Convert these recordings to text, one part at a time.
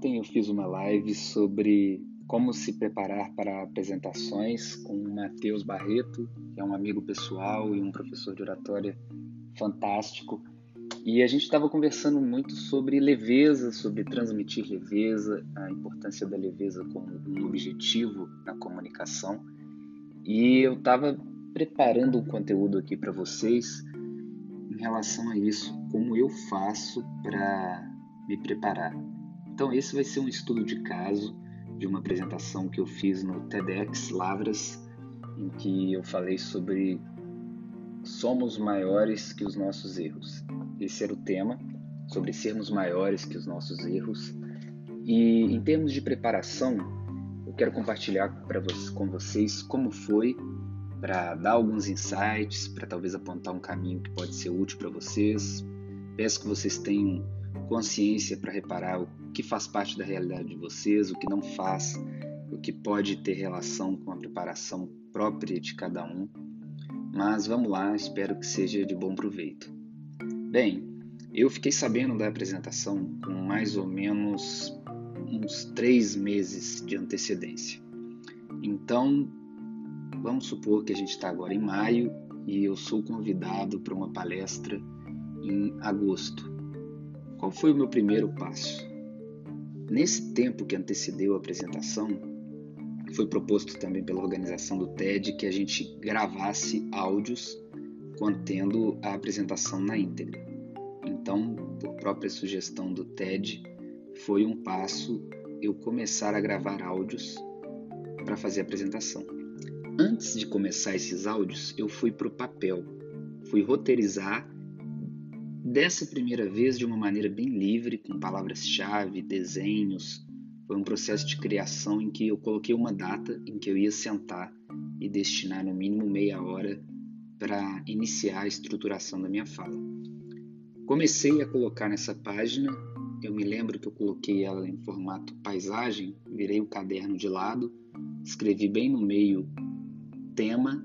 Ontem eu fiz uma live sobre como se preparar para apresentações com o Matheus Barreto, que é um amigo pessoal e um professor de oratória fantástico. E a gente estava conversando muito sobre leveza, sobre transmitir leveza, a importância da leveza como um objetivo na comunicação. E eu estava preparando um conteúdo aqui para vocês em relação a isso, como eu faço para me preparar. Então, esse vai ser um estudo de caso de uma apresentação que eu fiz no TEDx Lavras, em que eu falei sobre somos maiores que os nossos erros. Esse era o tema, sobre sermos maiores que os nossos erros. E em termos de preparação, eu quero compartilhar você, com vocês como foi para dar alguns insights, para talvez apontar um caminho que pode ser útil para vocês. Peço que vocês tenham consciência para reparar o que faz parte da realidade de vocês, o que não faz, o que pode ter relação com a preparação própria de cada um. Mas vamos lá, espero que seja de bom proveito. Bem, eu fiquei sabendo da apresentação com mais ou menos uns três meses de antecedência. Então, vamos supor que a gente está agora em maio e eu sou convidado para uma palestra em agosto. Qual foi o meu primeiro passo? Nesse tempo que antecedeu a apresentação, foi proposto também pela organização do TED que a gente gravasse áudios contendo a apresentação na íntegra. Então, por própria sugestão do TED, foi um passo eu começar a gravar áudios para fazer a apresentação. Antes de começar esses áudios, eu fui para o papel, fui roteirizar Dessa primeira vez, de uma maneira bem livre, com palavras-chave, desenhos, foi um processo de criação em que eu coloquei uma data em que eu ia sentar e destinar no mínimo meia hora para iniciar a estruturação da minha fala. Comecei a colocar nessa página, eu me lembro que eu coloquei ela em formato paisagem, virei o caderno de lado, escrevi bem no meio tema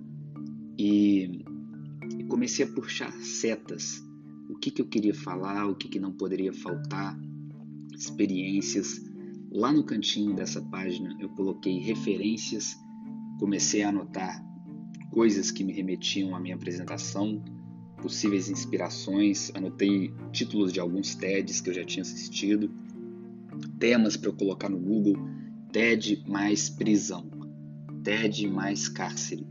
e, comecei a puxar setas o que, que eu queria falar, o que, que não poderia faltar, experiências. Lá no cantinho dessa página eu coloquei referências, comecei a anotar coisas que me remetiam à minha apresentação, possíveis inspirações, anotei títulos de alguns TEDs que eu já tinha assistido, temas para eu colocar no Google, TED mais prisão, TED mais cárcere.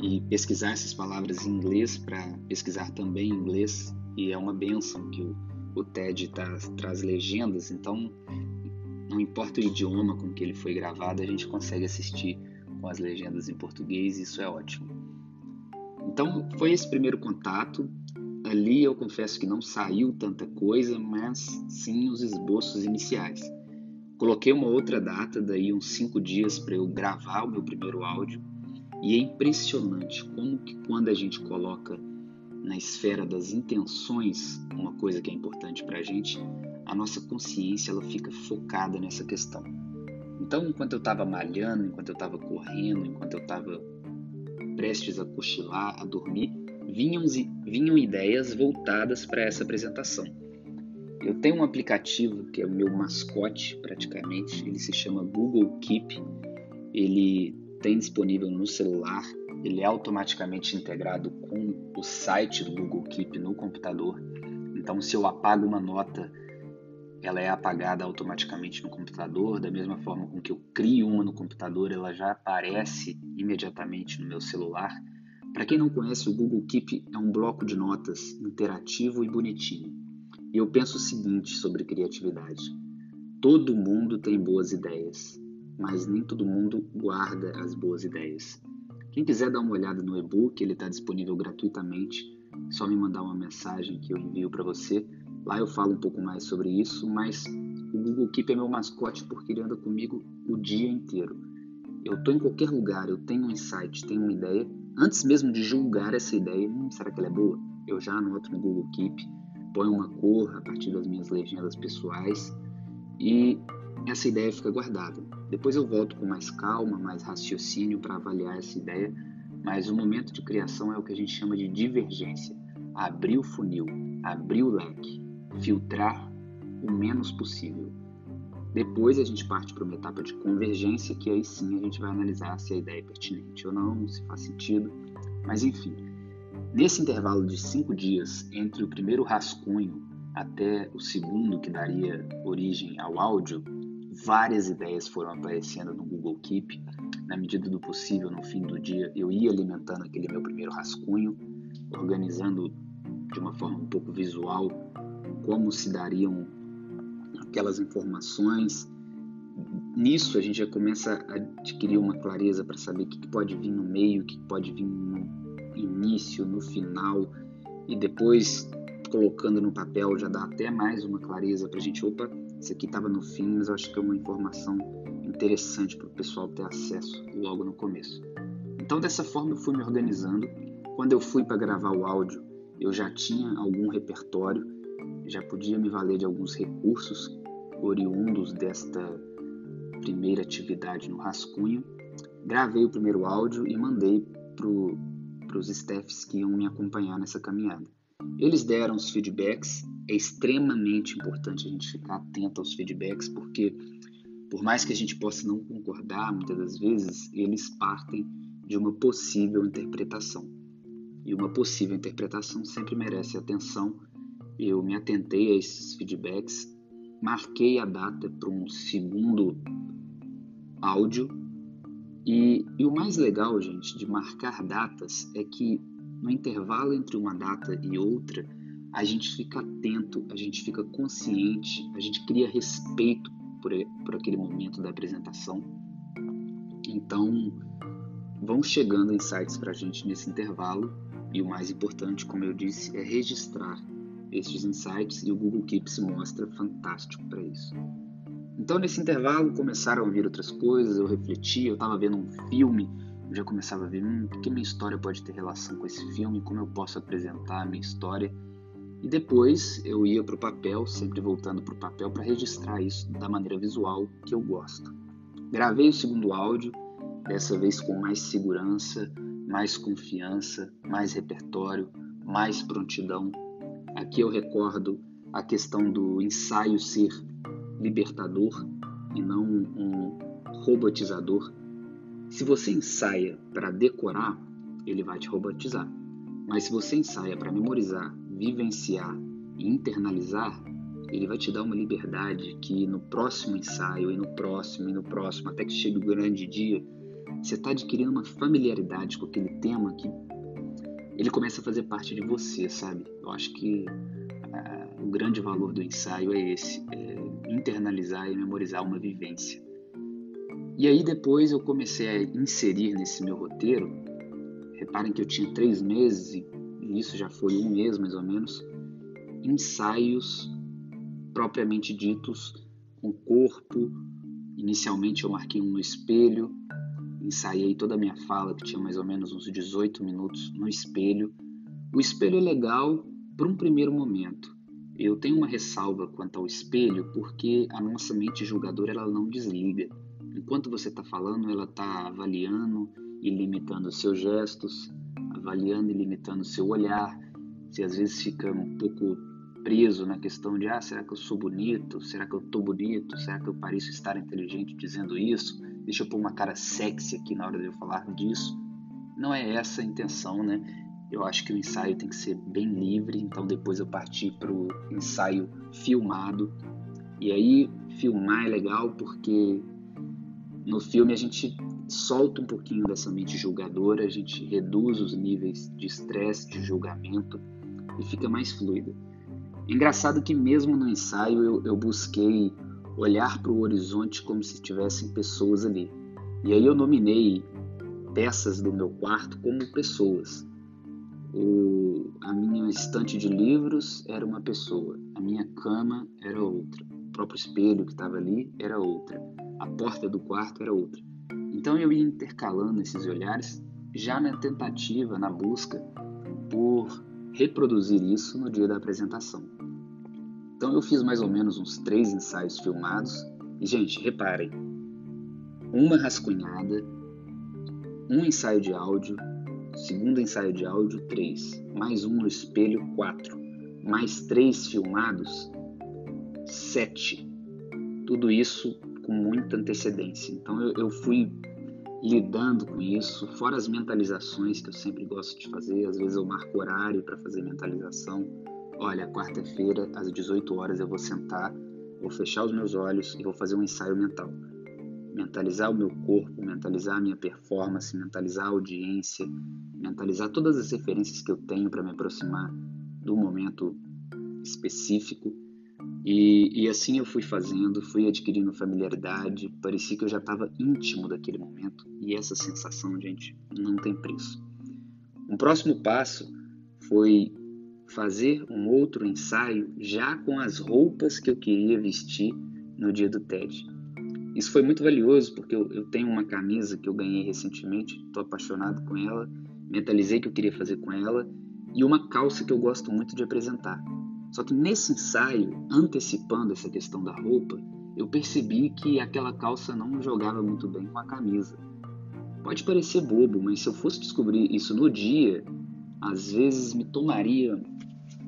E pesquisar essas palavras em inglês para pesquisar também em inglês e é uma benção que o, o TED tá, traz legendas, então não importa o idioma com que ele foi gravado, a gente consegue assistir com as legendas em português e isso é ótimo. Então foi esse primeiro contato. Ali eu confesso que não saiu tanta coisa, mas sim os esboços iniciais. Coloquei uma outra data, daí uns cinco dias para eu gravar o meu primeiro áudio. E é impressionante como que quando a gente coloca na esfera das intenções, uma coisa que é importante para a gente, a nossa consciência ela fica focada nessa questão. Então, enquanto eu estava malhando, enquanto eu estava correndo, enquanto eu estava prestes a cochilar, a dormir, vinham, vinham ideias voltadas para essa apresentação. Eu tenho um aplicativo que é o meu mascote, praticamente, ele se chama Google Keep. Ele tem disponível no celular ele é automaticamente integrado com o site do Google Keep no computador. Então, se eu apago uma nota, ela é apagada automaticamente no computador, da mesma forma com que eu crio uma no computador, ela já aparece imediatamente no meu celular. Para quem não conhece, o Google Keep é um bloco de notas interativo e bonitinho. E eu penso o seguinte sobre criatividade: todo mundo tem boas ideias, mas nem todo mundo guarda as boas ideias. Quem quiser dar uma olhada no e-book, ele está disponível gratuitamente. Só me mandar uma mensagem que eu envio para você. Lá eu falo um pouco mais sobre isso, mas o Google Keep é meu mascote porque ele anda comigo o dia inteiro. Eu estou em qualquer lugar, eu tenho um insight, tenho uma ideia. Antes mesmo de julgar essa ideia, hum, será que ela é boa? Eu já anoto no Google Keep, ponho uma cor a partir das minhas legendas pessoais e essa ideia fica guardada. Depois eu volto com mais calma, mais raciocínio para avaliar essa ideia, mas o momento de criação é o que a gente chama de divergência. Abrir o funil, abrir o leque, filtrar o menos possível. Depois a gente parte para uma etapa de convergência, que aí sim a gente vai analisar se a ideia é pertinente ou não, se faz sentido. Mas enfim, nesse intervalo de cinco dias entre o primeiro rascunho até o segundo, que daria origem ao áudio, várias ideias foram aparecendo no Google Keep. Na medida do possível, no fim do dia, eu ia alimentando aquele meu primeiro rascunho, organizando de uma forma um pouco visual como se dariam aquelas informações. Nisso a gente já começa a adquirir uma clareza para saber o que pode vir no meio, o que pode vir no início, no final, e depois colocando no papel já dá até mais uma clareza para a gente. Opa, isso aqui estava no fim, mas eu acho que é uma informação interessante para o pessoal ter acesso logo no começo. Então, dessa forma, eu fui me organizando. Quando eu fui para gravar o áudio, eu já tinha algum repertório, já podia me valer de alguns recursos oriundos desta primeira atividade no rascunho. Gravei o primeiro áudio e mandei para os staffs que iam me acompanhar nessa caminhada. Eles deram os feedbacks, é extremamente importante a gente ficar atento aos feedbacks, porque por mais que a gente possa não concordar, muitas das vezes, eles partem de uma possível interpretação. E uma possível interpretação sempre merece atenção. Eu me atentei a esses feedbacks, marquei a data para um segundo áudio. E, e o mais legal, gente, de marcar datas é que no intervalo entre uma data e outra, a gente fica atento, a gente fica consciente, a gente cria respeito por, por aquele momento da apresentação. Então, vão chegando insights para a gente nesse intervalo e o mais importante, como eu disse, é registrar estes insights e o Google Keep se mostra fantástico para isso. Então, nesse intervalo, começaram a vir outras coisas, eu refleti, eu estava vendo um filme eu já começava a ver hum, que minha história pode ter relação com esse filme, como eu posso apresentar a minha história. E depois eu ia para o papel, sempre voltando para o papel para registrar isso da maneira visual que eu gosto. Gravei o segundo áudio, dessa vez com mais segurança, mais confiança, mais repertório, mais prontidão. Aqui eu recordo a questão do ensaio ser libertador e não um robotizador se você ensaia para decorar, ele vai te robotizar. Mas se você ensaia para memorizar, vivenciar e internalizar, ele vai te dar uma liberdade que no próximo ensaio e no próximo e no próximo, até que chegue o grande dia, você está adquirindo uma familiaridade com aquele tema que ele começa a fazer parte de você, sabe? Eu acho que uh, o grande valor do ensaio é esse, é internalizar e memorizar uma vivência. E aí depois eu comecei a inserir nesse meu roteiro. Reparem que eu tinha três meses e isso já foi um mês mais ou menos. Ensaios propriamente ditos com corpo. Inicialmente eu marquei um no espelho, ensaiei toda a minha fala, que tinha mais ou menos uns 18 minutos no espelho. O espelho é legal por um primeiro momento. Eu tenho uma ressalva quanto ao espelho porque a nossa mente julgadora ela não desliga. Enquanto você está falando, ela está avaliando e limitando os seus gestos, avaliando e limitando seu olhar. Se às vezes fica um pouco preso na questão de ah, será que eu sou bonito? Será que eu tô bonito? Será que eu pareço estar inteligente dizendo isso? Deixa eu pôr uma cara sexy aqui na hora de eu falar disso. Não é essa a intenção, né? Eu acho que o ensaio tem que ser bem livre, então depois eu parti para o ensaio filmado. E aí, filmar é legal porque no filme a gente solta um pouquinho dessa mente julgadora, a gente reduz os níveis de estresse, de julgamento e fica mais fluida. Engraçado que mesmo no ensaio eu, eu busquei olhar para o horizonte como se tivessem pessoas ali. E aí eu nominei peças do meu quarto como pessoas. O, a minha estante de livros era uma pessoa, a minha cama era outra, o próprio espelho que estava ali era outra a porta do quarto era outra. Então eu ia intercalando esses olhares já na tentativa, na busca por reproduzir isso no dia da apresentação. Então eu fiz mais ou menos uns três ensaios filmados. E, gente, reparem, uma rascunhada, um ensaio de áudio, segundo ensaio de áudio, três, mais um no espelho, quatro, mais três filmados, sete. Tudo isso com muita antecedência. Então eu, eu fui lidando com isso, fora as mentalizações que eu sempre gosto de fazer, às vezes eu marco horário para fazer mentalização. Olha, quarta-feira às 18 horas eu vou sentar, vou fechar os meus olhos e vou fazer um ensaio mental. Mentalizar o meu corpo, mentalizar a minha performance, mentalizar a audiência, mentalizar todas as referências que eu tenho para me aproximar do momento específico e, e, assim eu fui fazendo, fui adquirindo familiaridade, parecia que eu já estava íntimo daquele momento e essa sensação, gente, não tem preço. Um próximo passo foi fazer um outro ensaio já com as roupas que eu queria vestir no dia do TED. Isso foi muito valioso porque eu, eu tenho uma camisa que eu ganhei recentemente, estou apaixonado com ela, mentalizei que eu queria fazer com ela e uma calça que eu gosto muito de apresentar. Só que nesse ensaio, antecipando essa questão da roupa, eu percebi que aquela calça não jogava muito bem com a camisa. Pode parecer bobo, mas se eu fosse descobrir isso no dia, às vezes me tomaria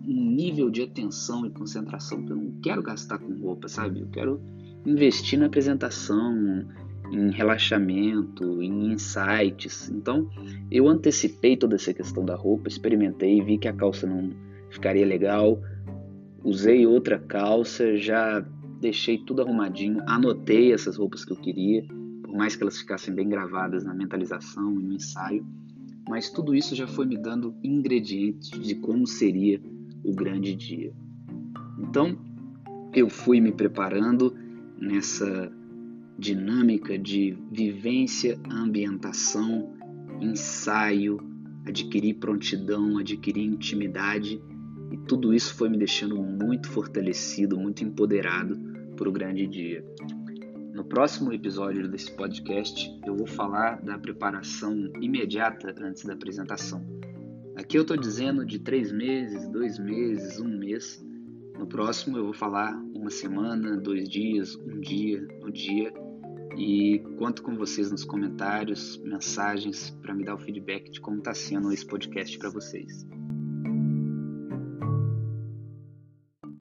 um nível de atenção e concentração que eu não quero gastar com roupa, sabe? Eu quero investir na apresentação, em relaxamento, em insights. Então, eu antecipei toda essa questão da roupa, experimentei, vi que a calça não ficaria legal, usei outra calça, já deixei tudo arrumadinho, anotei essas roupas que eu queria, por mais que elas ficassem bem gravadas na mentalização e no ensaio, mas tudo isso já foi me dando ingredientes de como seria o grande dia. Então, eu fui me preparando nessa dinâmica de vivência, ambientação, ensaio, adquirir prontidão, adquirir intimidade e tudo isso foi me deixando muito fortalecido, muito empoderado para o grande dia. No próximo episódio desse podcast, eu vou falar da preparação imediata antes da apresentação. Aqui eu estou dizendo de três meses, dois meses, um mês. No próximo eu vou falar uma semana, dois dias, um dia, um dia. E conto com vocês nos comentários, mensagens, para me dar o feedback de como está sendo esse podcast para vocês.